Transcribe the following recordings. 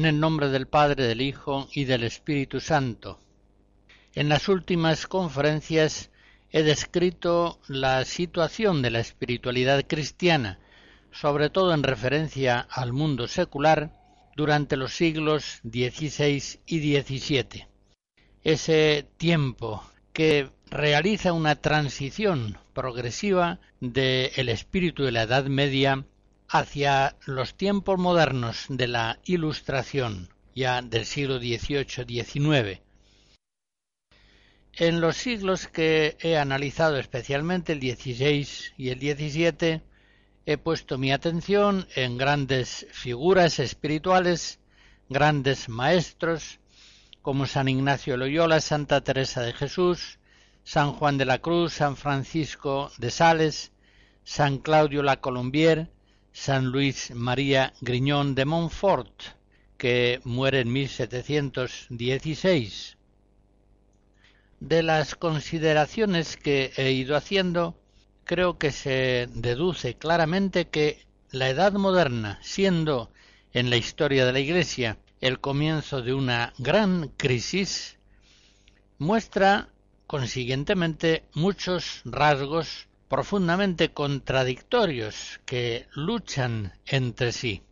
En el nombre del Padre, del Hijo y del Espíritu Santo. En las últimas conferencias he descrito la situación de la espiritualidad cristiana, sobre todo en referencia al mundo secular, durante los siglos XVI y XVII. Ese tiempo que realiza una transición progresiva del espíritu de la Edad Media hacia los tiempos modernos de la Ilustración, ya del siglo XVIII-XIX. En los siglos que he analizado especialmente, el XVI y el XVII, he puesto mi atención en grandes figuras espirituales, grandes maestros, como San Ignacio Loyola, Santa Teresa de Jesús, San Juan de la Cruz, San Francisco de Sales, San Claudio la Colombier, San Luis María Griñón de Montfort, que muere en 1716. De las consideraciones que he ido haciendo, creo que se deduce claramente que la Edad moderna, siendo en la historia de la Iglesia el comienzo de una gran crisis, muestra consiguientemente muchos rasgos profundamente contradictorios que luchan entre sí.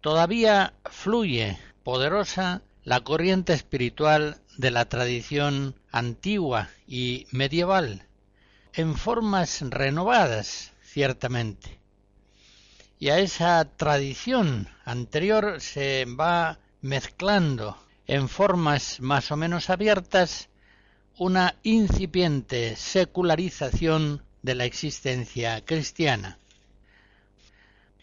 Todavía fluye poderosa la corriente espiritual de la tradición antigua y medieval, en formas renovadas, ciertamente. Y a esa tradición anterior se va mezclando en formas más o menos abiertas una incipiente secularización de la existencia cristiana.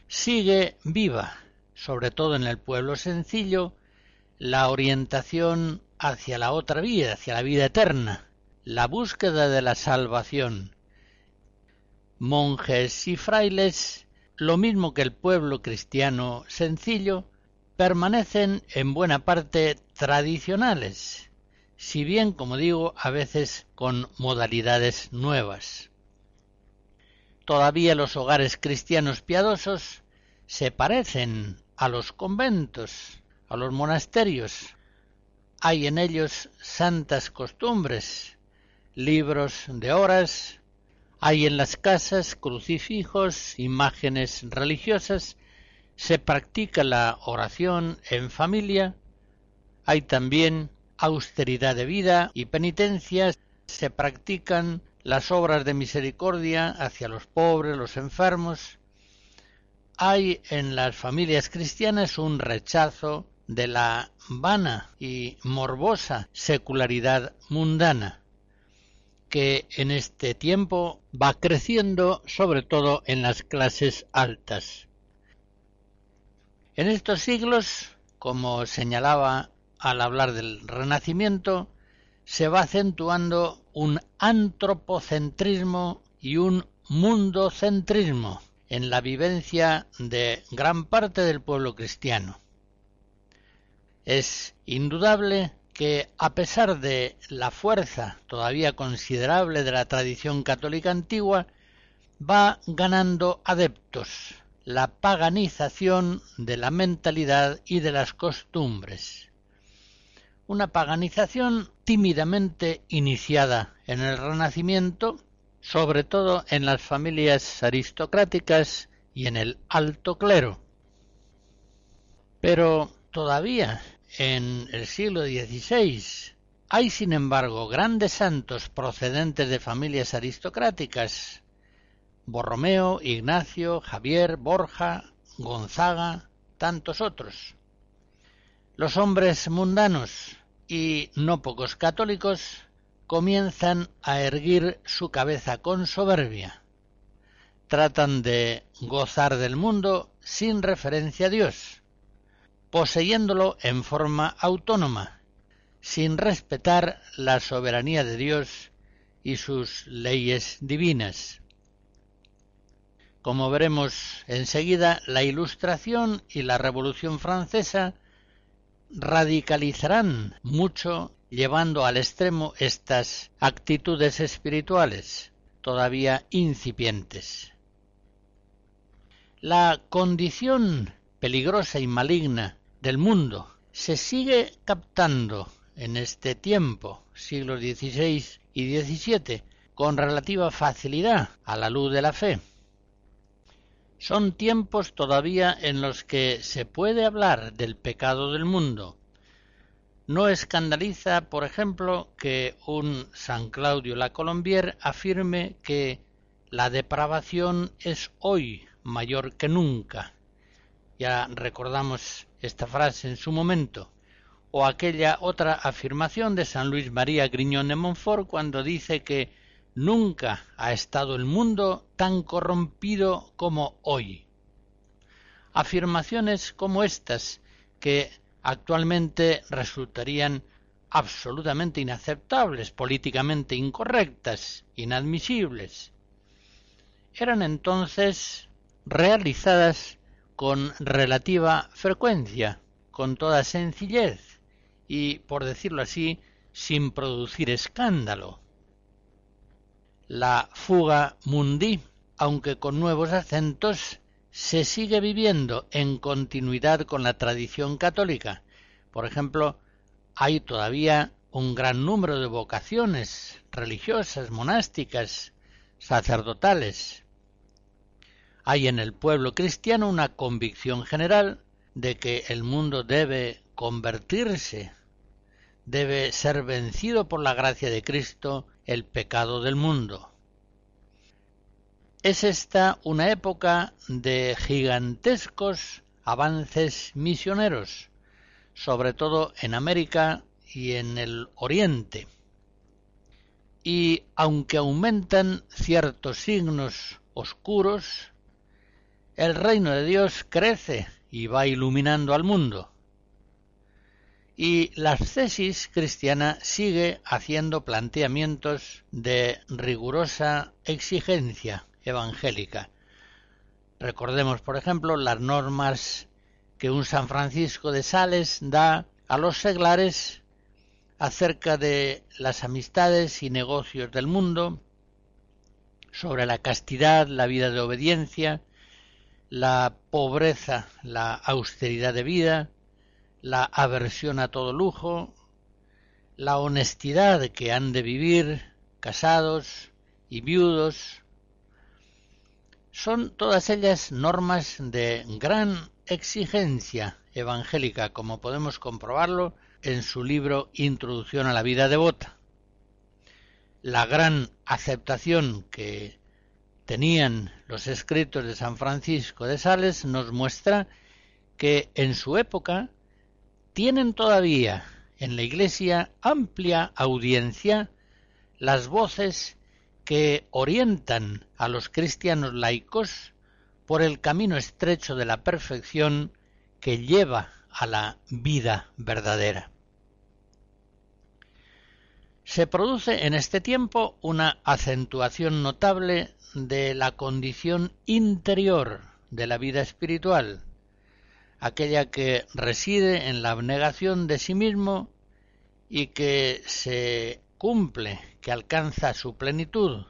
Sigue viva, sobre todo en el pueblo sencillo, la orientación hacia la otra vida, hacia la vida eterna, la búsqueda de la salvación. Monjes y frailes, lo mismo que el pueblo cristiano sencillo, permanecen en buena parte tradicionales, si bien, como digo, a veces con modalidades nuevas. Todavía los hogares cristianos piadosos se parecen a los conventos, a los monasterios. Hay en ellos santas costumbres, libros de horas, hay en las casas crucifijos, imágenes religiosas, se practica la oración en familia, hay también austeridad de vida y penitencia se practican las obras de misericordia hacia los pobres, los enfermos. Hay en las familias cristianas un rechazo de la vana y morbosa secularidad mundana, que en este tiempo va creciendo sobre todo en las clases altas. En estos siglos, como señalaba al hablar del Renacimiento, se va acentuando un antropocentrismo y un mundocentrismo en la vivencia de gran parte del pueblo cristiano. Es indudable que a pesar de la fuerza todavía considerable de la tradición católica antigua, va ganando adeptos la paganización de la mentalidad y de las costumbres. Una paganización tímidamente iniciada en el Renacimiento, sobre todo en las familias aristocráticas y en el alto clero. Pero todavía en el siglo XVI hay, sin embargo, grandes santos procedentes de familias aristocráticas, Borromeo, Ignacio, Javier, Borja, Gonzaga, tantos otros. Los hombres mundanos y no pocos católicos comienzan a erguir su cabeza con soberbia. Tratan de gozar del mundo sin referencia a Dios poseyéndolo en forma autónoma, sin respetar la soberanía de Dios y sus leyes divinas. Como veremos enseguida, la Ilustración y la Revolución Francesa radicalizarán mucho llevando al extremo estas actitudes espirituales todavía incipientes. La condición peligrosa y maligna del mundo se sigue captando en este tiempo, siglos XVI y XVII, con relativa facilidad a la luz de la fe. Son tiempos todavía en los que se puede hablar del pecado del mundo. No escandaliza, por ejemplo, que un San Claudio la Colombier afirme que la depravación es hoy mayor que nunca. Ya recordamos esta frase en su momento, o aquella otra afirmación de San Luis María Griñón de Montfort cuando dice que nunca ha estado el mundo tan corrompido como hoy. Afirmaciones como estas que actualmente resultarían absolutamente inaceptables, políticamente incorrectas, inadmisibles, eran entonces realizadas con relativa frecuencia, con toda sencillez y, por decirlo así, sin producir escándalo. La fuga mundi, aunque con nuevos acentos, se sigue viviendo en continuidad con la tradición católica. Por ejemplo, hay todavía un gran número de vocaciones religiosas, monásticas, sacerdotales, hay en el pueblo cristiano una convicción general de que el mundo debe convertirse, debe ser vencido por la gracia de Cristo el pecado del mundo. Es esta una época de gigantescos avances misioneros, sobre todo en América y en el Oriente. Y aunque aumentan ciertos signos oscuros, el reino de Dios crece y va iluminando al mundo. Y la ascesis cristiana sigue haciendo planteamientos de rigurosa exigencia evangélica. Recordemos, por ejemplo, las normas que un San Francisco de Sales da a los seglares acerca de las amistades y negocios del mundo, sobre la castidad, la vida de obediencia, la pobreza, la austeridad de vida, la aversión a todo lujo, la honestidad que han de vivir casados y viudos, son todas ellas normas de gran exigencia evangélica, como podemos comprobarlo en su libro Introducción a la vida devota. La gran aceptación que tenían los escritos de San Francisco de Sales nos muestra que en su época tienen todavía en la Iglesia amplia audiencia las voces que orientan a los cristianos laicos por el camino estrecho de la perfección que lleva a la vida verdadera. Se produce en este tiempo una acentuación notable de la condición interior de la vida espiritual, aquella que reside en la abnegación de sí mismo y que se cumple, que alcanza su plenitud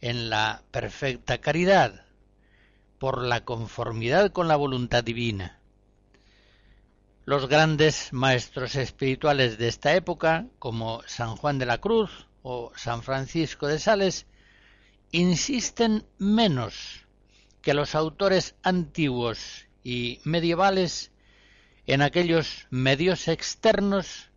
en la perfecta caridad, por la conformidad con la voluntad divina. Los grandes maestros espirituales de esta época, como San Juan de la Cruz o San Francisco de Sales, insisten menos que los autores antiguos y medievales en aquellos medios externos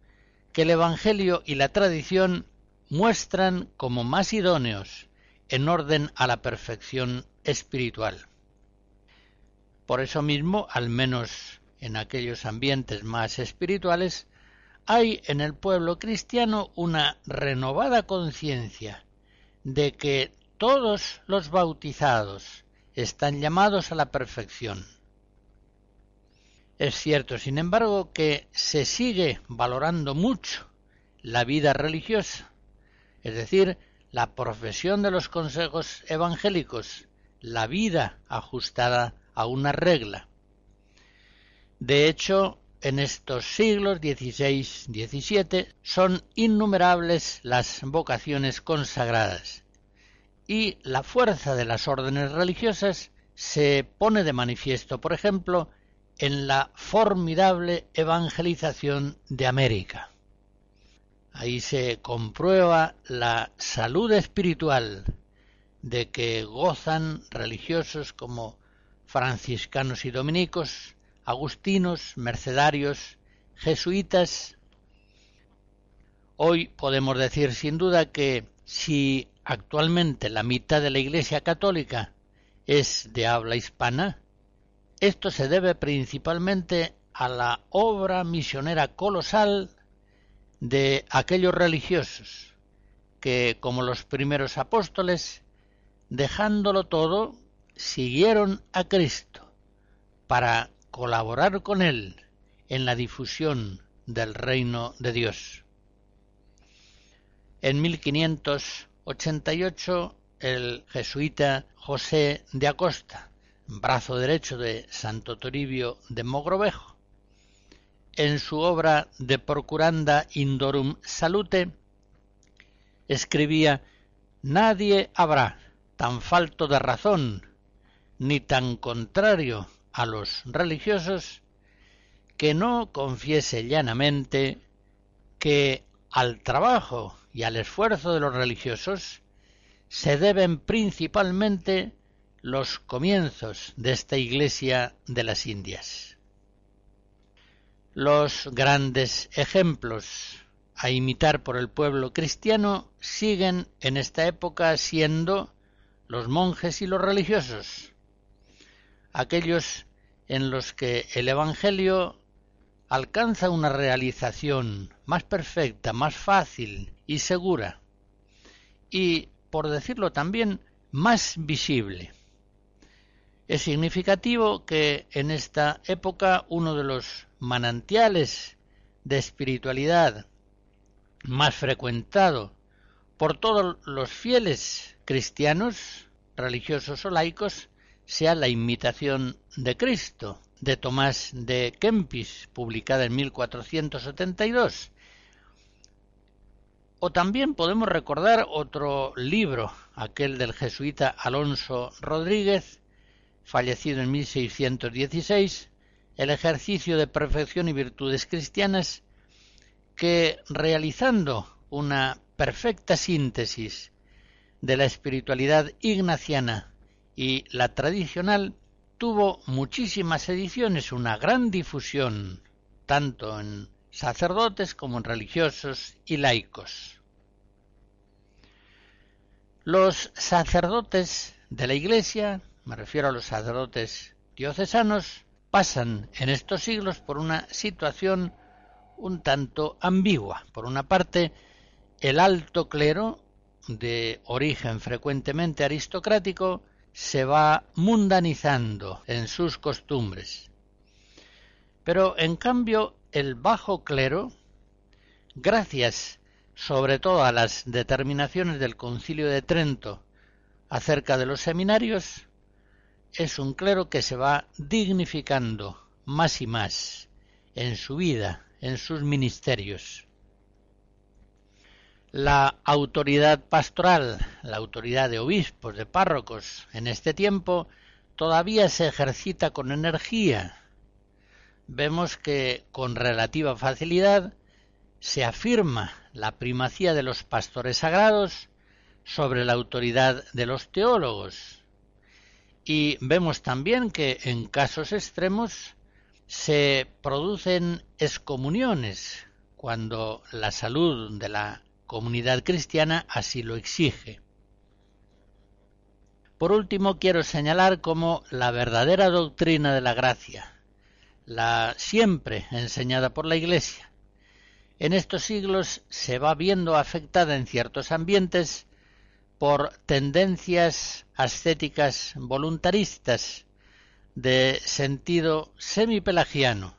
que el Evangelio y la tradición muestran como más idóneos en orden a la perfección espiritual. Por eso mismo, al menos en aquellos ambientes más espirituales, hay en el pueblo cristiano una renovada conciencia de que todos los bautizados están llamados a la perfección. Es cierto, sin embargo, que se sigue valorando mucho la vida religiosa, es decir, la profesión de los consejos evangélicos, la vida ajustada a una regla. De hecho, en estos siglos XVI-XVII son innumerables las vocaciones consagradas y la fuerza de las órdenes religiosas se pone de manifiesto, por ejemplo, en la formidable evangelización de América. Ahí se comprueba la salud espiritual de que gozan religiosos como franciscanos y dominicos, agustinos, mercedarios, jesuitas. Hoy podemos decir sin duda que si actualmente la mitad de la Iglesia católica es de habla hispana, esto se debe principalmente a la obra misionera colosal de aquellos religiosos que, como los primeros apóstoles, dejándolo todo, siguieron a Cristo para colaborar con Él en la difusión del reino de Dios. En 1588 el jesuita José de Acosta, brazo derecho de Santo Toribio de Mogrovejo, en su obra De Procuranda Indorum Salute, escribía Nadie habrá tan falto de razón, ni tan contrario a los religiosos, que no confiese llanamente que al trabajo y al esfuerzo de los religiosos se deben principalmente los comienzos de esta Iglesia de las Indias. Los grandes ejemplos a imitar por el pueblo cristiano siguen en esta época siendo los monjes y los religiosos, aquellos en los que el Evangelio alcanza una realización más perfecta, más fácil y segura, y, por decirlo también, más visible. Es significativo que en esta época uno de los manantiales de espiritualidad más frecuentado por todos los fieles cristianos, religiosos o laicos, sea la imitación de Cristo de Tomás de Kempis, publicada en 1472. O también podemos recordar otro libro, aquel del jesuita Alonso Rodríguez, fallecido en 1616, el ejercicio de perfección y virtudes cristianas que, realizando una perfecta síntesis de la espiritualidad ignaciana y la tradicional, tuvo muchísimas ediciones, una gran difusión, tanto en sacerdotes como en religiosos y laicos. Los sacerdotes de la Iglesia, me refiero a los sacerdotes diocesanos, pasan en estos siglos por una situación un tanto ambigua. Por una parte, el alto clero, de origen frecuentemente aristocrático, se va mundanizando en sus costumbres. Pero en cambio el bajo clero, gracias sobre todo a las determinaciones del Concilio de Trento acerca de los seminarios, es un clero que se va dignificando más y más en su vida, en sus ministerios. La autoridad pastoral, la autoridad de obispos, de párrocos, en este tiempo todavía se ejercita con energía. Vemos que con relativa facilidad se afirma la primacía de los pastores sagrados sobre la autoridad de los teólogos. Y vemos también que en casos extremos se producen excomuniones cuando la salud de la comunidad cristiana así lo exige. Por último, quiero señalar cómo la verdadera doctrina de la gracia, la siempre enseñada por la Iglesia, en estos siglos se va viendo afectada en ciertos ambientes por tendencias ascéticas voluntaristas de sentido semipelagiano,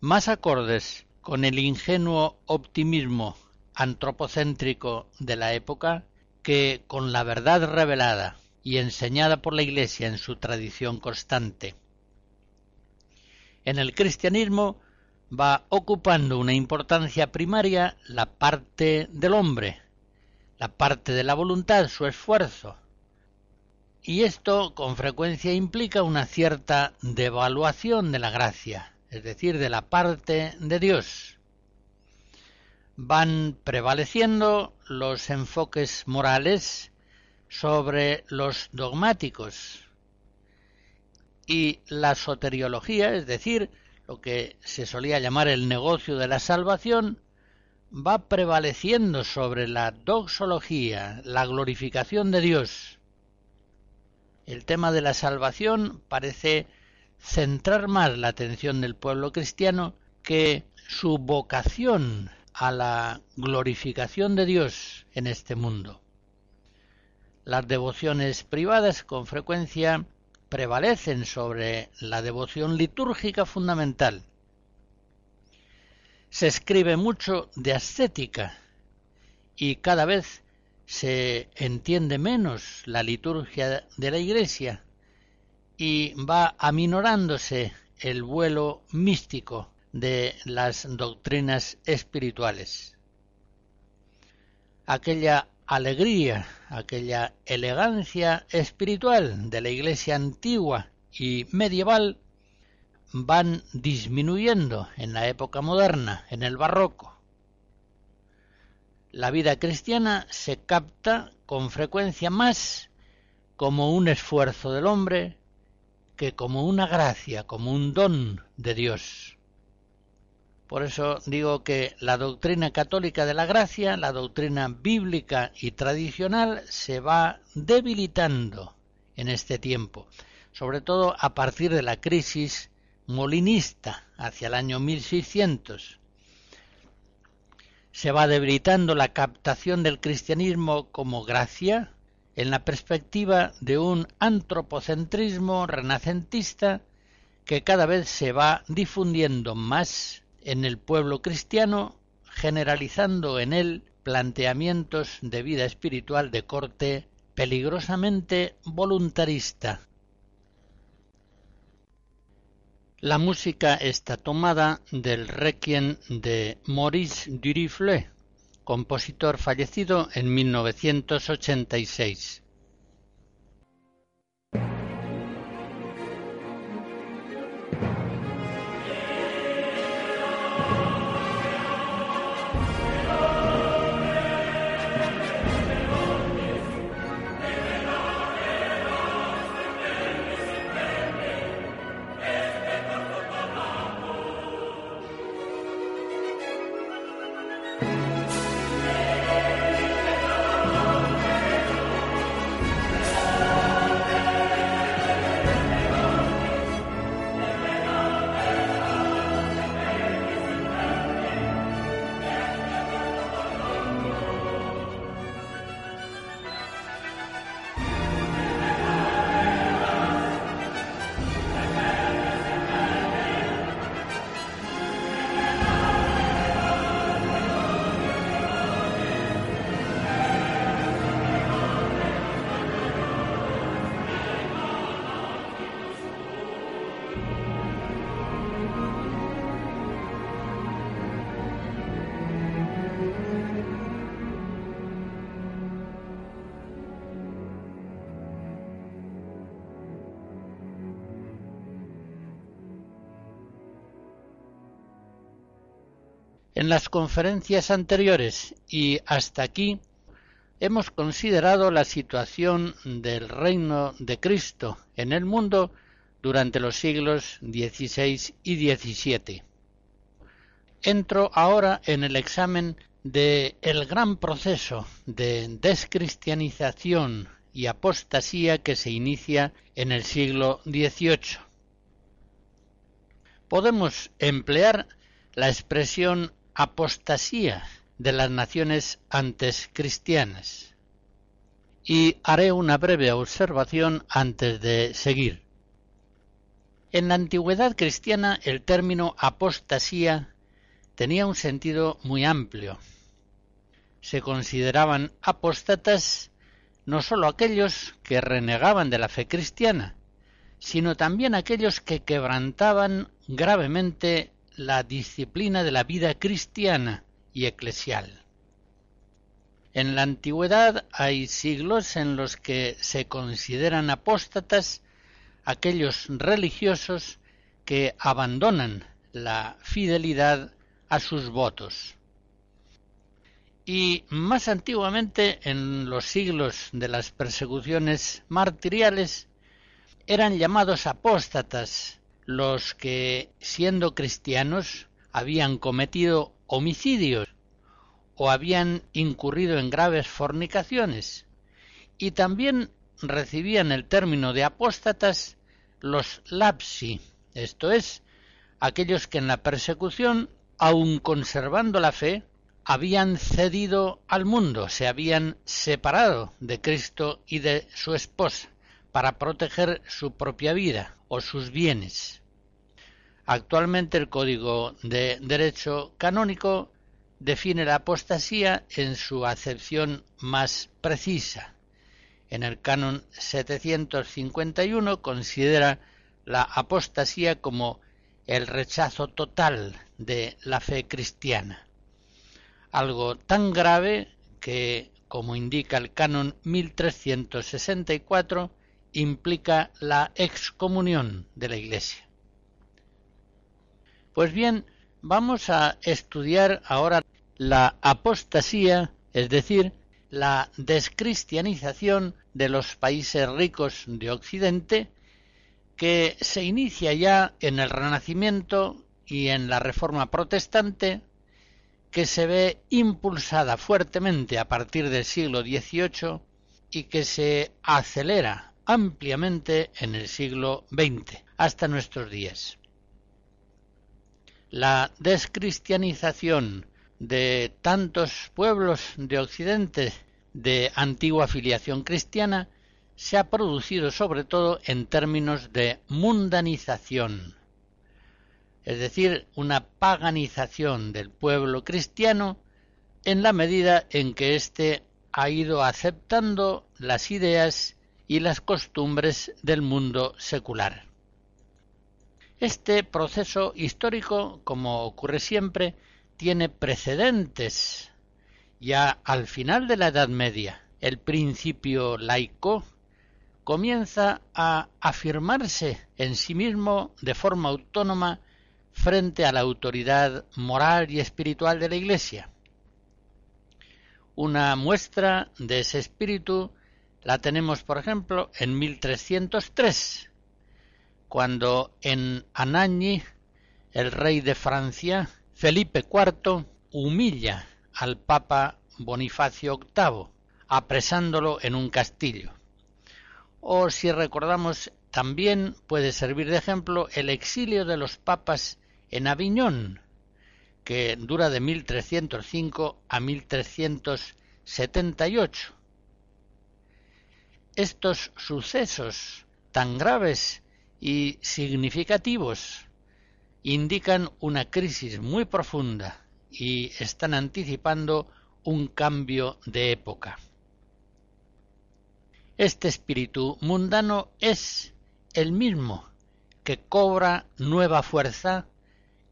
más acordes con el ingenuo optimismo antropocéntrico de la época que con la verdad revelada y enseñada por la Iglesia en su tradición constante. En el cristianismo va ocupando una importancia primaria la parte del hombre, la parte de la voluntad, su esfuerzo. Y esto con frecuencia implica una cierta devaluación de la gracia, es decir, de la parte de Dios. Van prevaleciendo los enfoques morales sobre los dogmáticos y la soteriología, es decir, lo que se solía llamar el negocio de la salvación, va prevaleciendo sobre la doxología, la glorificación de Dios. El tema de la salvación parece centrar más la atención del pueblo cristiano que su vocación a la glorificación de Dios en este mundo. Las devociones privadas con frecuencia prevalecen sobre la devoción litúrgica fundamental. Se escribe mucho de ascética y cada vez se entiende menos la liturgia de la Iglesia y va aminorándose el vuelo místico de las doctrinas espirituales. Aquella alegría, aquella elegancia espiritual de la iglesia antigua y medieval van disminuyendo en la época moderna, en el barroco. La vida cristiana se capta con frecuencia más como un esfuerzo del hombre que como una gracia, como un don de Dios. Por eso digo que la doctrina católica de la gracia, la doctrina bíblica y tradicional, se va debilitando en este tiempo, sobre todo a partir de la crisis molinista hacia el año 1600. Se va debilitando la captación del cristianismo como gracia en la perspectiva de un antropocentrismo renacentista que cada vez se va difundiendo más en el pueblo cristiano, generalizando en él planteamientos de vida espiritual de corte peligrosamente voluntarista. La música está tomada del requiem de Maurice Durifle, compositor fallecido en 1986. Las conferencias anteriores y hasta aquí hemos considerado la situación del reino de Cristo en el mundo durante los siglos XVI y XVII. Entro ahora en el examen de el gran proceso de descristianización y apostasía que se inicia en el siglo XVIII. Podemos emplear la expresión apostasía de las naciones antes cristianas. Y haré una breve observación antes de seguir. En la antigüedad cristiana el término apostasía tenía un sentido muy amplio. Se consideraban apóstatas no sólo aquellos que renegaban de la fe cristiana, sino también aquellos que quebrantaban gravemente la disciplina de la vida cristiana y eclesial. En la antigüedad hay siglos en los que se consideran apóstatas aquellos religiosos que abandonan la fidelidad a sus votos. Y más antiguamente, en los siglos de las persecuciones martiriales, eran llamados apóstatas los que, siendo cristianos, habían cometido homicidios o habían incurrido en graves fornicaciones, y también recibían el término de apóstatas los lapsi, esto es, aquellos que en la persecución, aun conservando la fe, habían cedido al mundo, se habían separado de Cristo y de su esposa para proteger su propia vida o sus bienes. Actualmente el Código de Derecho Canónico define la apostasía en su acepción más precisa. En el canon 751 considera la apostasía como el rechazo total de la fe cristiana, algo tan grave que, como indica el canon 1364, implica la excomunión de la Iglesia. Pues bien, vamos a estudiar ahora la apostasía, es decir, la descristianización de los países ricos de Occidente, que se inicia ya en el Renacimiento y en la Reforma Protestante, que se ve impulsada fuertemente a partir del siglo XVIII y que se acelera ampliamente en el siglo XX hasta nuestros días. La descristianización de tantos pueblos de Occidente de antigua filiación cristiana se ha producido sobre todo en términos de mundanización, es decir, una paganización del pueblo cristiano en la medida en que éste ha ido aceptando las ideas y las costumbres del mundo secular. Este proceso histórico, como ocurre siempre, tiene precedentes. Ya al final de la Edad Media, el principio laico comienza a afirmarse en sí mismo de forma autónoma frente a la autoridad moral y espiritual de la Iglesia. Una muestra de ese espíritu la tenemos, por ejemplo, en 1303, cuando en Anagni, el rey de Francia, Felipe IV humilla al Papa Bonifacio VIII, apresándolo en un castillo. O si recordamos, también puede servir de ejemplo el exilio de los papas en Aviñón, que dura de 1305 a 1378. Estos sucesos tan graves y significativos indican una crisis muy profunda y están anticipando un cambio de época. Este espíritu mundano es el mismo que cobra nueva fuerza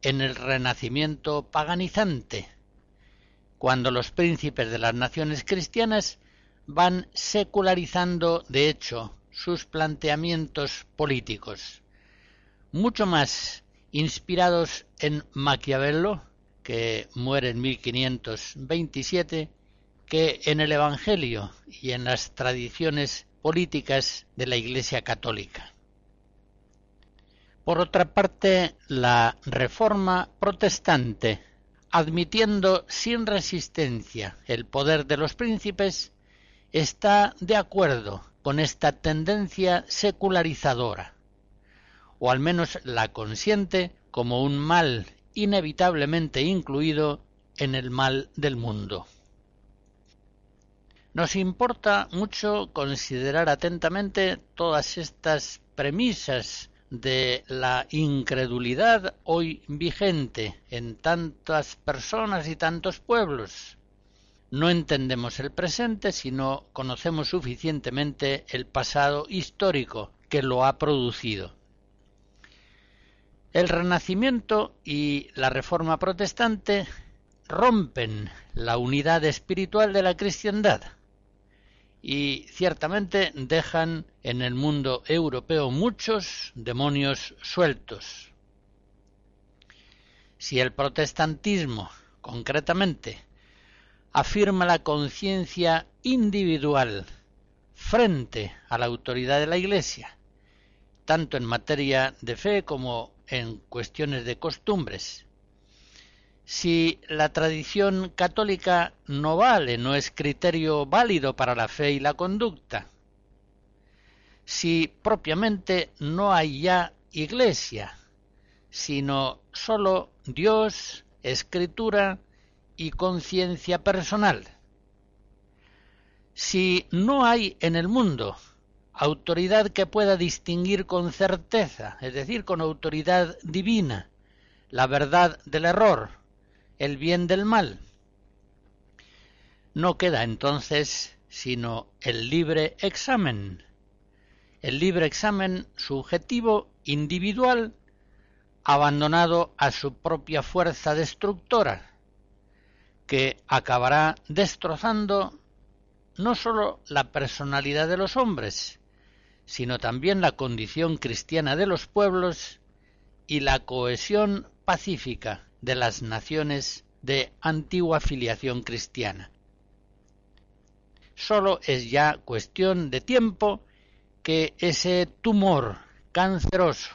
en el renacimiento paganizante, cuando los príncipes de las naciones cristianas van secularizando, de hecho, sus planteamientos políticos, mucho más inspirados en Maquiavelo que muere en 1527, que en el Evangelio y en las tradiciones políticas de la Iglesia Católica. Por otra parte, la Reforma protestante, admitiendo sin resistencia el poder de los príncipes, está de acuerdo con esta tendencia secularizadora, o al menos la consiente como un mal inevitablemente incluido en el mal del mundo. Nos importa mucho considerar atentamente todas estas premisas de la incredulidad hoy vigente en tantas personas y tantos pueblos. No entendemos el presente si no conocemos suficientemente el pasado histórico que lo ha producido. El Renacimiento y la Reforma Protestante rompen la unidad espiritual de la cristiandad y ciertamente dejan en el mundo europeo muchos demonios sueltos. Si el protestantismo, concretamente, afirma la conciencia individual frente a la autoridad de la Iglesia, tanto en materia de fe como en cuestiones de costumbres, si la tradición católica no vale, no es criterio válido para la fe y la conducta, si propiamente no hay ya iglesia, sino sólo Dios, escritura y conciencia personal. Si no hay en el mundo autoridad que pueda distinguir con certeza, es decir, con autoridad divina, la verdad del error, el bien del mal. No queda entonces sino el libre examen, el libre examen subjetivo individual abandonado a su propia fuerza destructora, que acabará destrozando no sólo la personalidad de los hombres, sino también la condición cristiana de los pueblos y la cohesión pacífica de las naciones de antigua filiación cristiana. Solo es ya cuestión de tiempo que ese tumor canceroso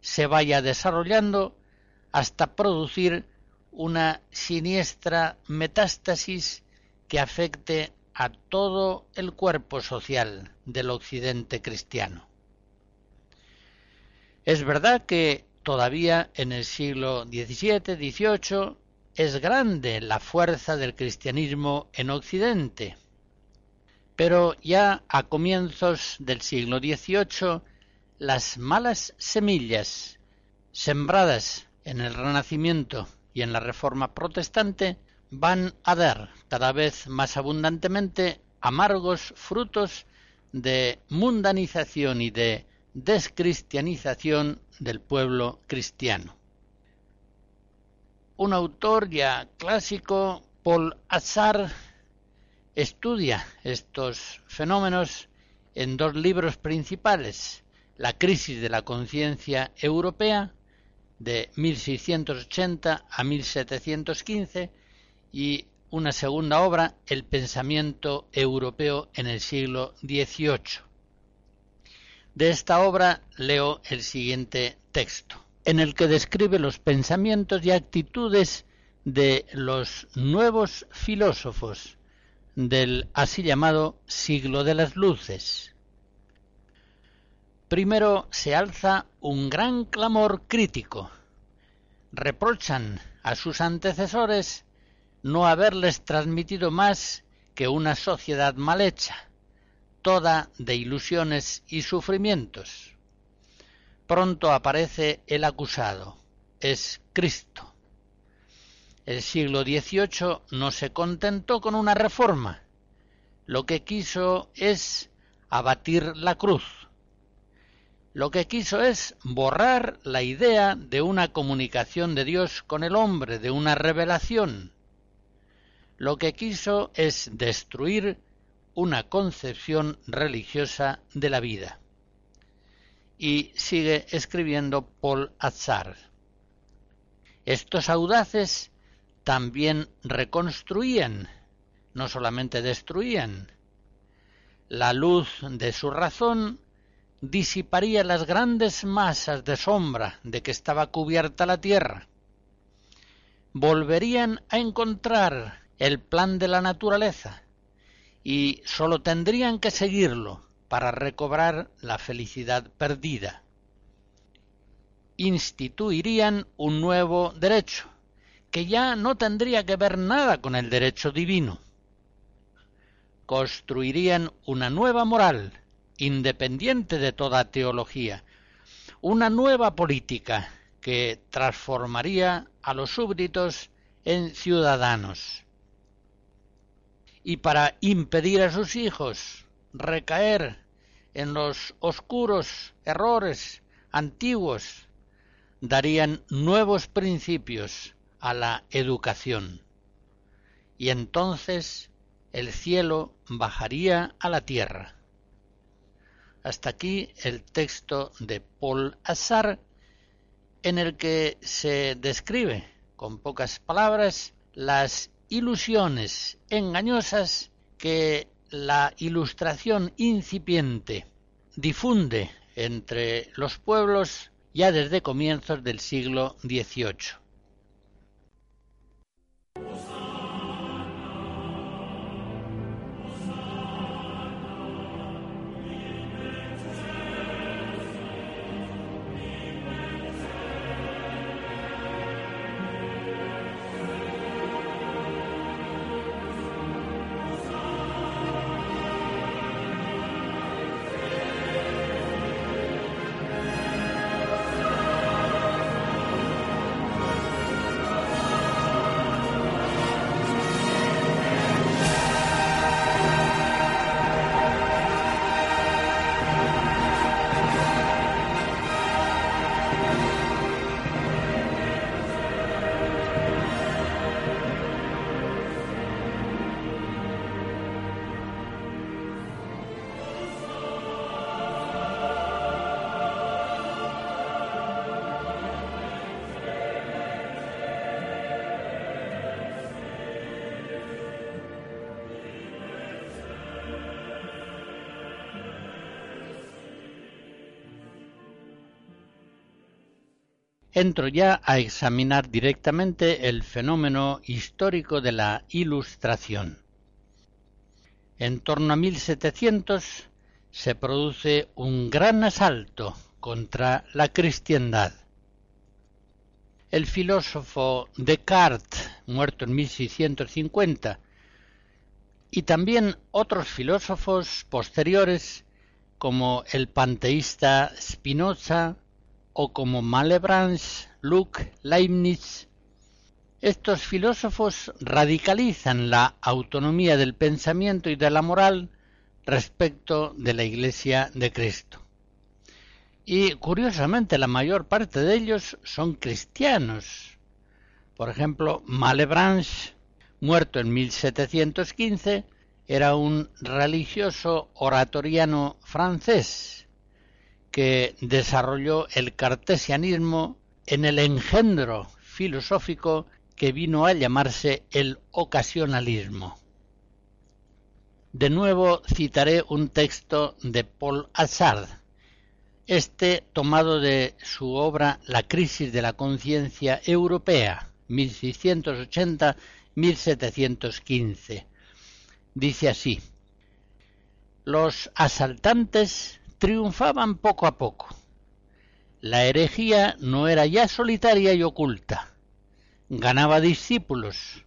se vaya desarrollando hasta producir una siniestra metástasis que afecte a todo el cuerpo social del occidente cristiano. Es verdad que todavía en el siglo XVII, XVIII, es grande la fuerza del cristianismo en Occidente. Pero ya a comienzos del siglo XVIII, las malas semillas sembradas en el Renacimiento y en la Reforma Protestante van a dar cada vez más abundantemente amargos frutos de mundanización y de descristianización del pueblo cristiano. Un autor ya clásico, Paul Azar, estudia estos fenómenos en dos libros principales, La crisis de la conciencia europea, de 1680 a 1715, y una segunda obra, El pensamiento europeo en el siglo XVIII. De esta obra leo el siguiente texto, en el que describe los pensamientos y actitudes de los nuevos filósofos del así llamado siglo de las luces. Primero se alza un gran clamor crítico. Reprochan a sus antecesores no haberles transmitido más que una sociedad mal hecha, toda de ilusiones y sufrimientos. Pronto aparece el acusado, es Cristo. El siglo XVIII no se contentó con una reforma, lo que quiso es abatir la cruz. Lo que quiso es borrar la idea de una comunicación de Dios con el hombre, de una revelación. Lo que quiso es destruir una concepción religiosa de la vida. Y sigue escribiendo Paul Azar. Estos audaces también reconstruían, no solamente destruían. La luz de su razón disiparía las grandes masas de sombra de que estaba cubierta la tierra. Volverían a encontrar el plan de la naturaleza y sólo tendrían que seguirlo para recobrar la felicidad perdida. Instituirían un nuevo derecho, que ya no tendría que ver nada con el derecho divino. Construirían una nueva moral, independiente de toda teología, una nueva política que transformaría a los súbditos en ciudadanos. Y para impedir a sus hijos recaer en los oscuros errores antiguos, darían nuevos principios a la educación. Y entonces el cielo bajaría a la tierra. Hasta aquí el texto de Paul Assar en el que se describe con pocas palabras las ilusiones engañosas que la ilustración incipiente difunde entre los pueblos ya desde comienzos del siglo XVIII. Entro ya a examinar directamente el fenómeno histórico de la Ilustración. En torno a 1700 se produce un gran asalto contra la cristiandad. El filósofo Descartes, muerto en 1650, y también otros filósofos posteriores como el panteísta Spinoza, o como Malebranche, Luc, Leibniz. Estos filósofos radicalizan la autonomía del pensamiento y de la moral respecto de la Iglesia de Cristo. Y curiosamente la mayor parte de ellos son cristianos. Por ejemplo, Malebranche, muerto en 1715, era un religioso oratoriano francés que desarrolló el cartesianismo en el engendro filosófico que vino a llamarse el ocasionalismo. De nuevo citaré un texto de Paul Assard, este tomado de su obra La crisis de la conciencia europea, 1680-1715. Dice así, los asaltantes triunfaban poco a poco. La herejía no era ya solitaria y oculta. Ganaba discípulos.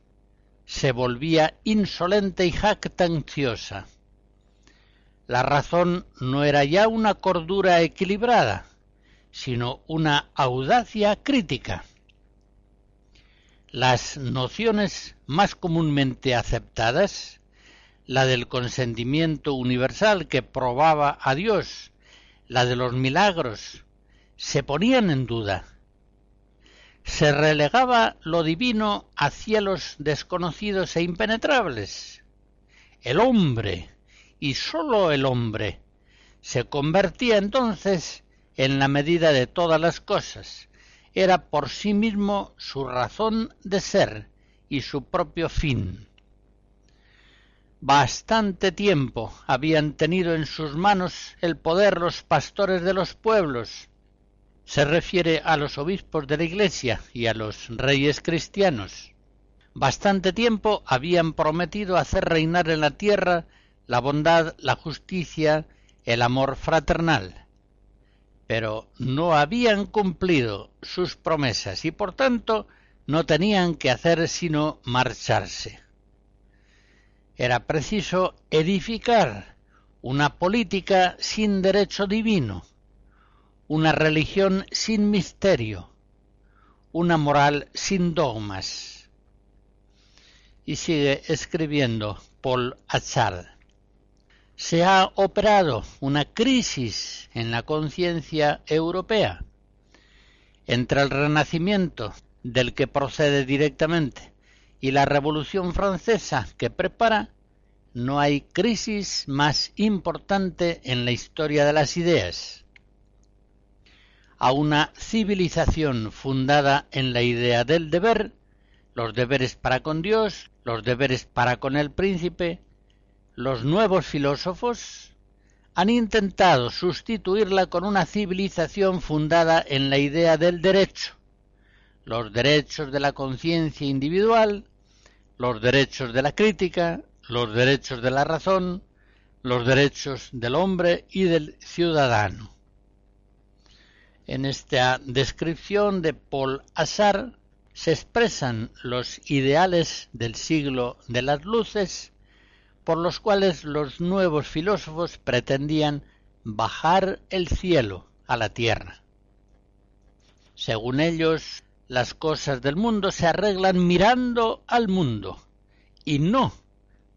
Se volvía insolente y jactanciosa. La razón no era ya una cordura equilibrada, sino una audacia crítica. Las nociones más comúnmente aceptadas la del consentimiento universal que probaba a Dios, la de los milagros, se ponían en duda. Se relegaba lo divino a cielos desconocidos e impenetrables. El hombre, y sólo el hombre, se convertía entonces en la medida de todas las cosas, era por sí mismo su razón de ser y su propio fin. Bastante tiempo habían tenido en sus manos el poder los pastores de los pueblos. Se refiere a los obispos de la Iglesia y a los reyes cristianos. Bastante tiempo habían prometido hacer reinar en la tierra la bondad, la justicia, el amor fraternal. Pero no habían cumplido sus promesas y por tanto no tenían que hacer sino marcharse. Era preciso edificar una política sin derecho divino, una religión sin misterio, una moral sin dogmas. Y sigue escribiendo Paul Achard. Se ha operado una crisis en la conciencia europea entre el renacimiento del que procede directamente y la Revolución Francesa que prepara, no hay crisis más importante en la historia de las ideas. A una civilización fundada en la idea del deber, los deberes para con Dios, los deberes para con el príncipe, los nuevos filósofos han intentado sustituirla con una civilización fundada en la idea del derecho, los derechos de la conciencia individual, los derechos de la crítica, los derechos de la razón, los derechos del hombre y del ciudadano. En esta descripción de Paul Assar se expresan los ideales del siglo de las luces por los cuales los nuevos filósofos pretendían bajar el cielo a la tierra. Según ellos, las cosas del mundo se arreglan mirando al mundo y no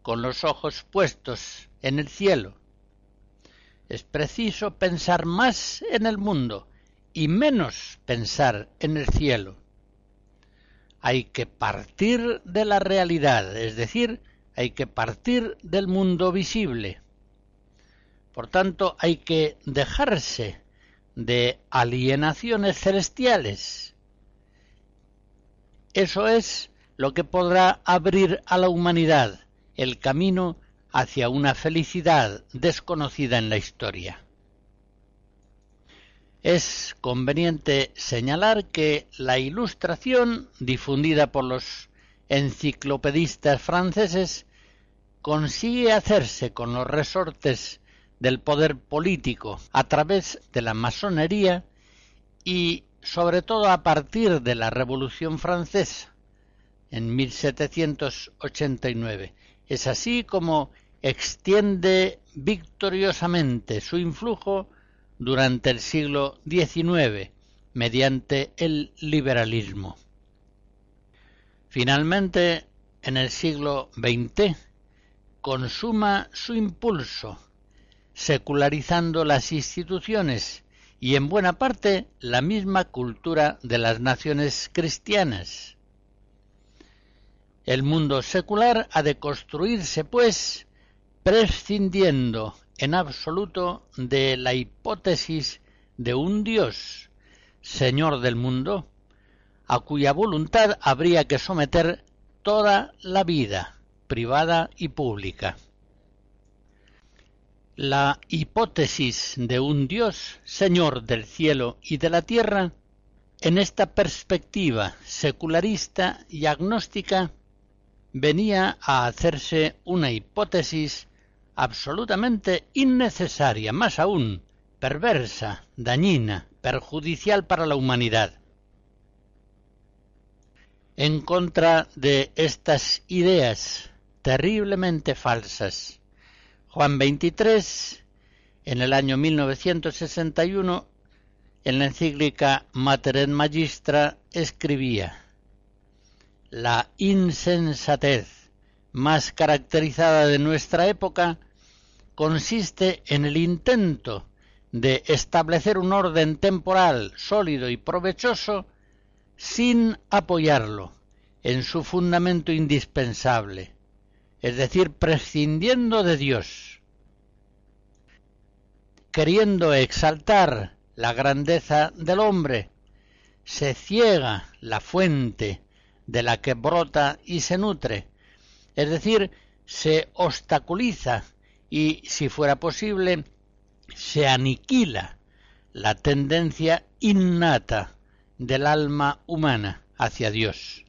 con los ojos puestos en el cielo. Es preciso pensar más en el mundo y menos pensar en el cielo. Hay que partir de la realidad, es decir, hay que partir del mundo visible. Por tanto, hay que dejarse de alienaciones celestiales eso es lo que podrá abrir a la humanidad el camino hacia una felicidad desconocida en la historia. Es conveniente señalar que la ilustración difundida por los enciclopedistas franceses consigue hacerse con los resortes del poder político a través de la masonería y sobre todo a partir de la Revolución Francesa en 1789. Es así como extiende victoriosamente su influjo durante el siglo XIX mediante el liberalismo. Finalmente, en el siglo XX, consuma su impulso, secularizando las instituciones y en buena parte la misma cultura de las naciones cristianas. El mundo secular ha de construirse, pues, prescindiendo en absoluto de la hipótesis de un Dios, Señor del mundo, a cuya voluntad habría que someter toda la vida, privada y pública. La hipótesis de un Dios, Señor del cielo y de la tierra, en esta perspectiva secularista y agnóstica, venía a hacerse una hipótesis absolutamente innecesaria, más aún perversa, dañina, perjudicial para la humanidad. En contra de estas ideas terriblemente falsas, Juan XXIII, en el año 1961, en la encíclica Mater et Magistra, escribía La insensatez más caracterizada de nuestra época consiste en el intento de establecer un orden temporal sólido y provechoso sin apoyarlo en su fundamento indispensable, es decir, prescindiendo de Dios. Queriendo exaltar la grandeza del hombre, se ciega la fuente de la que brota y se nutre, es decir, se obstaculiza y, si fuera posible, se aniquila la tendencia innata del alma humana hacia Dios.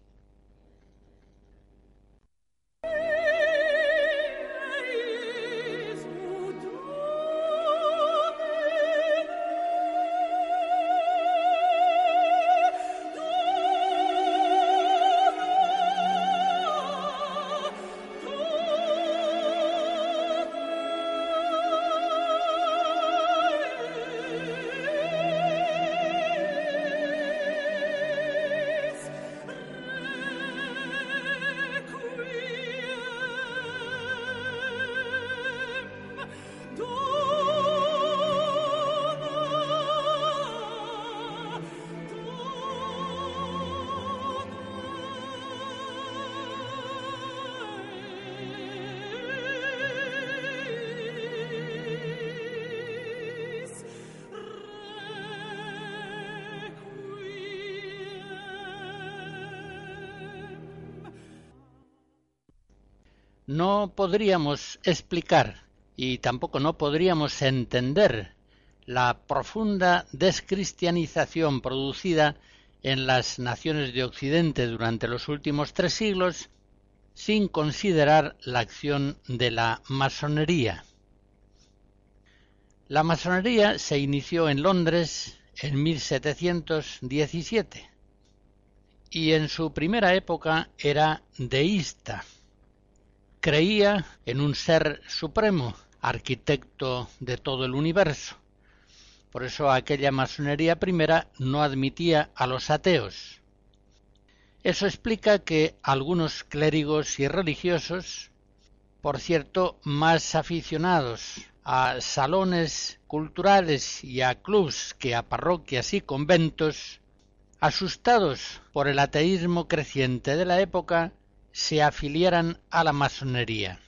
No podríamos explicar y tampoco no podríamos entender la profunda descristianización producida en las naciones de Occidente durante los últimos tres siglos sin considerar la acción de la masonería. La masonería se inició en Londres en 1717 y en su primera época era deísta creía en un ser supremo, arquitecto de todo el universo. Por eso aquella masonería primera no admitía a los ateos. Eso explica que algunos clérigos y religiosos, por cierto, más aficionados a salones culturales y a clubs que a parroquias y conventos, asustados por el ateísmo creciente de la época, se afiliaran a la masonería.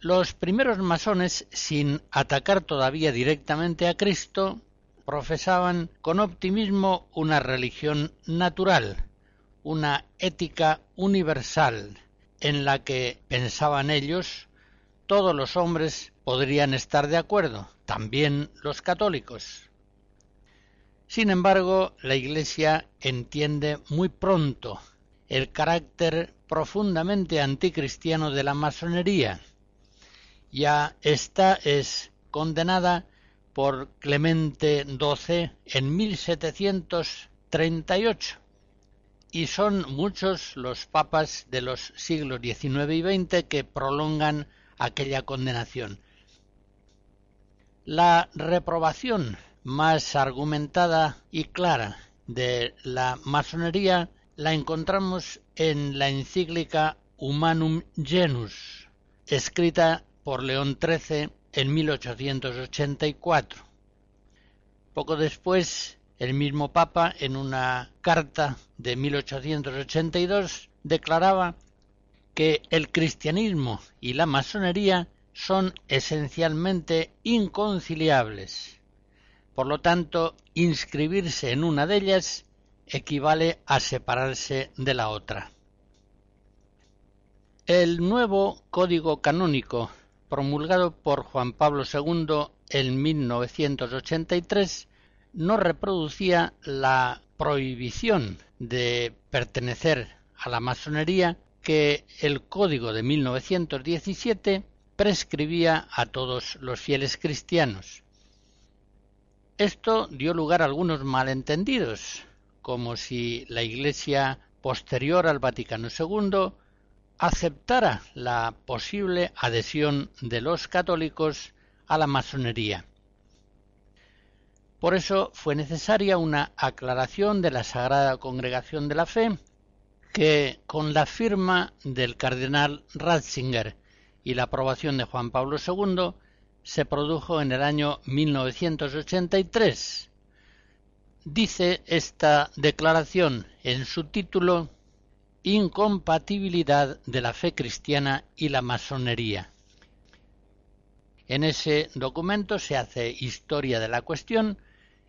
Los primeros masones, sin atacar todavía directamente a Cristo, profesaban con optimismo una religión natural, una ética universal, en la que, pensaban ellos, todos los hombres podrían estar de acuerdo, también los católicos. Sin embargo, la Iglesia entiende muy pronto el carácter profundamente anticristiano de la masonería. Ya esta es condenada por Clemente XII en 1738 y son muchos los papas de los siglos XIX y XX que prolongan aquella condenación. La reprobación más argumentada y clara de la masonería la encontramos en la encíclica Humanum Genus, escrita por León XIII en 1884. Poco después, el mismo Papa, en una carta de 1882, declaraba que el cristianismo y la masonería son esencialmente inconciliables. Por lo tanto, inscribirse en una de ellas equivale a separarse de la otra. El nuevo Código Canónico, promulgado por Juan Pablo II en 1983, no reproducía la prohibición de pertenecer a la masonería que el Código de 1917 prescribía a todos los fieles cristianos. Esto dio lugar a algunos malentendidos, como si la Iglesia posterior al Vaticano II aceptara la posible adhesión de los católicos a la masonería. Por eso fue necesaria una aclaración de la Sagrada Congregación de la Fe que, con la firma del cardenal Ratzinger y la aprobación de Juan Pablo II, se produjo en el año 1983 Dice esta declaración en su título Incompatibilidad de la fe cristiana y la masonería. En ese documento se hace historia de la cuestión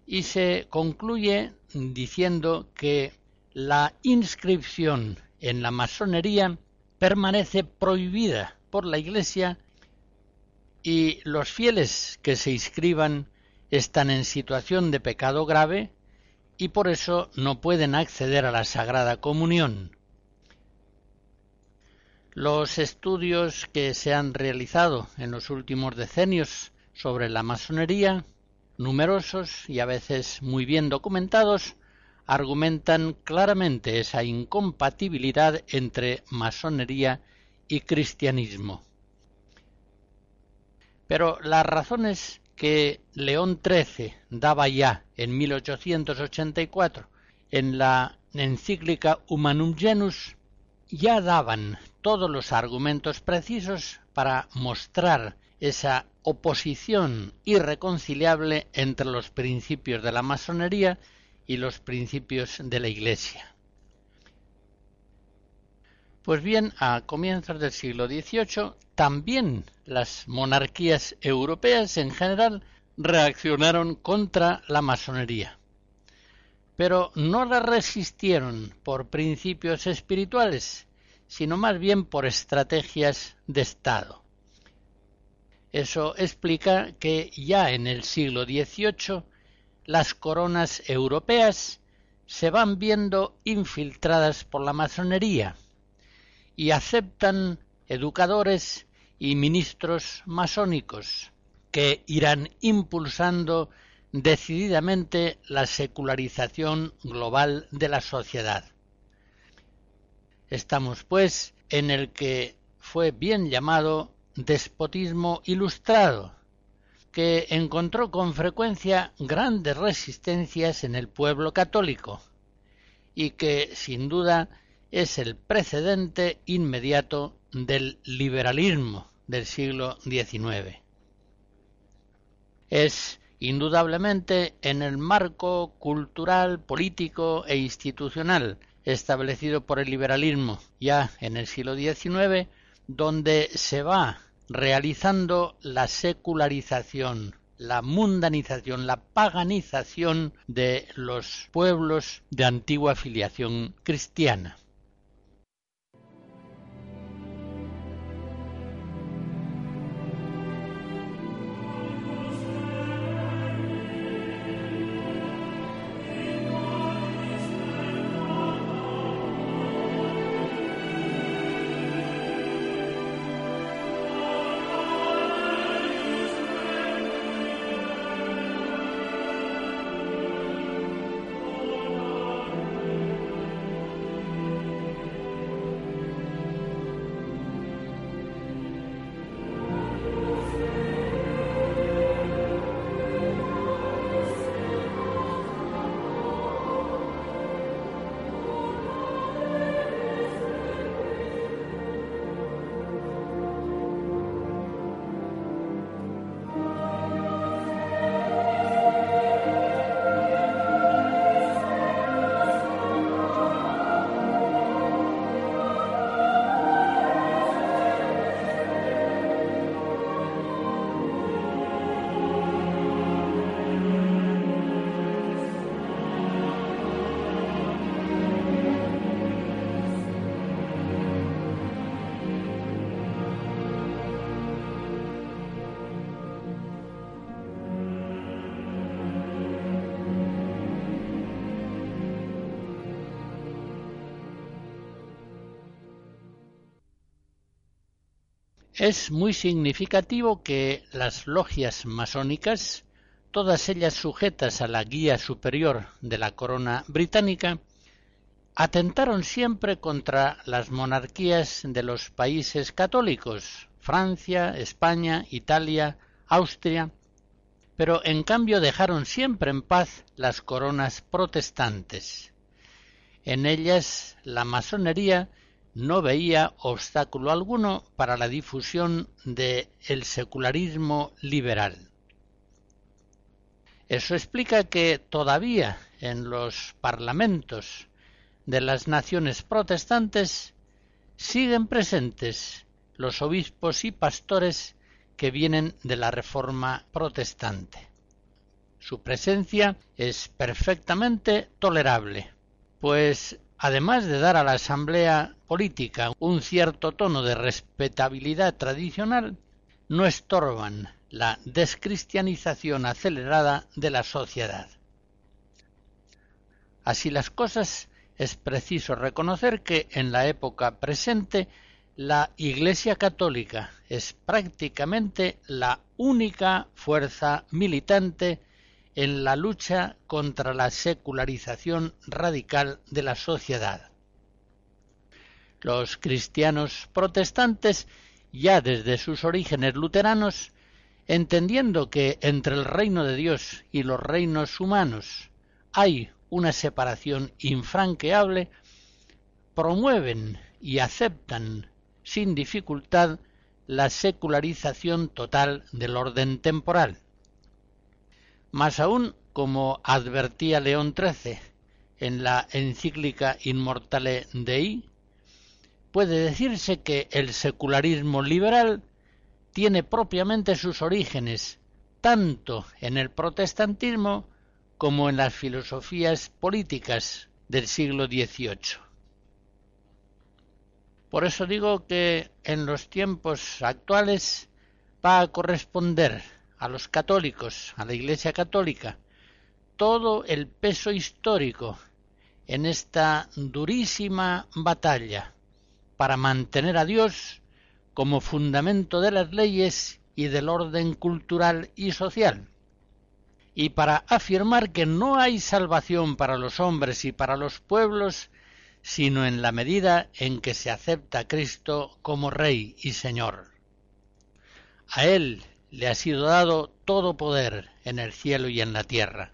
y se concluye diciendo que la inscripción en la masonería permanece prohibida por la Iglesia y los fieles que se inscriban están en situación de pecado grave y por eso no pueden acceder a la Sagrada Comunión. Los estudios que se han realizado en los últimos decenios sobre la masonería, numerosos y a veces muy bien documentados, argumentan claramente esa incompatibilidad entre masonería y cristianismo. Pero las razones que León XIII daba ya en 1884 en la encíclica Humanum Genus ya daban todos los argumentos precisos para mostrar esa oposición irreconciliable entre los principios de la masonería y los principios de la Iglesia. Pues bien, a comienzos del siglo XVIII, también las monarquías europeas en general reaccionaron contra la masonería. Pero no la resistieron por principios espirituales, sino más bien por estrategias de Estado. Eso explica que ya en el siglo XVIII las coronas europeas se van viendo infiltradas por la masonería y aceptan educadores y ministros masónicos que irán impulsando decididamente la secularización global de la sociedad. Estamos, pues, en el que fue bien llamado despotismo ilustrado, que encontró con frecuencia grandes resistencias en el pueblo católico y que, sin duda, es el precedente inmediato del liberalismo del siglo XIX. Es indudablemente en el marco cultural, político e institucional establecido por el liberalismo ya en el siglo XIX donde se va realizando la secularización, la mundanización, la paganización de los pueblos de antigua filiación cristiana. Es muy significativo que las logias masónicas, todas ellas sujetas a la guía superior de la corona británica, atentaron siempre contra las monarquías de los países católicos, Francia, España, Italia, Austria, pero en cambio dejaron siempre en paz las coronas protestantes. En ellas la masonería no veía obstáculo alguno para la difusión del el secularismo liberal. Eso explica que todavía en los parlamentos de las naciones protestantes siguen presentes los obispos y pastores que vienen de la Reforma protestante. Su presencia es perfectamente tolerable, pues además de dar a la Asamblea política un cierto tono de respetabilidad tradicional, no estorban la descristianización acelerada de la sociedad. Así las cosas, es preciso reconocer que en la época presente la Iglesia Católica es prácticamente la única fuerza militante en la lucha contra la secularización radical de la sociedad. Los cristianos protestantes, ya desde sus orígenes luteranos, entendiendo que entre el reino de Dios y los reinos humanos hay una separación infranqueable, promueven y aceptan sin dificultad la secularización total del orden temporal. Más aún, como advertía León XIII en la encíclica Immortale Dei, puede decirse que el secularismo liberal tiene propiamente sus orígenes tanto en el protestantismo como en las filosofías políticas del siglo XVIII. Por eso digo que en los tiempos actuales va a corresponder a los católicos, a la Iglesia católica, todo el peso histórico en esta durísima batalla para mantener a Dios como fundamento de las leyes y del orden cultural y social, y para afirmar que no hay salvación para los hombres y para los pueblos, sino en la medida en que se acepta a Cristo como Rey y Señor. A Él le ha sido dado todo poder en el cielo y en la tierra.